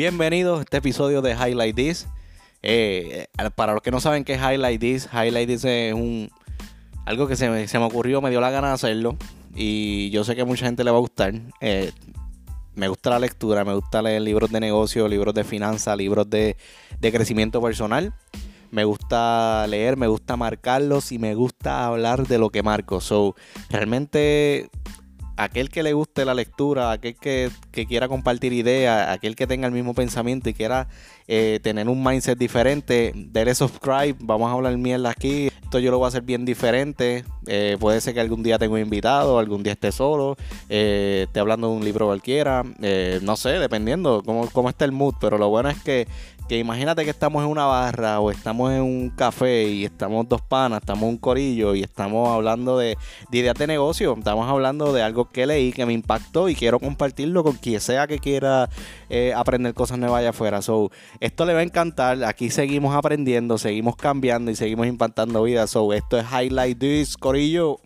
Bienvenidos a este episodio de Highlight This. Eh, para los que no saben qué es Highlight This, Highlight This es un algo que se me, se me, ocurrió, me dio la gana de hacerlo y yo sé que a mucha gente le va a gustar. Eh, me gusta la lectura, me gusta leer libros de negocio, libros de finanzas, libros de, de crecimiento personal. Me gusta leer, me gusta marcarlos y me gusta hablar de lo que marco. So, realmente aquel que le guste la lectura, aquel que, quiera compartir ideas, aquel que tenga el mismo pensamiento y quiera eh, tener un mindset diferente, dele subscribe, vamos a hablar mierda aquí. Esto yo lo voy a hacer bien diferente. Eh, puede ser que algún día tenga un invitado, algún día esté solo, eh, esté hablando de un libro cualquiera, no sé, dependiendo cómo, cómo está el mood. Pero lo bueno es que que imagínate que estamos en una barra o estamos en un café y estamos dos panas, estamos un corillo y estamos hablando de, ideas de negocio, estamos hablando de algo que leí que me impactó y quiero compartirlo con quien sea que quiera eh, aprender cosas nuevas allá afuera. So, esto le va a encantar, aquí seguimos aprendiendo, seguimos cambiando y seguimos impactando vidas. So, esto es Highlight This, corillo.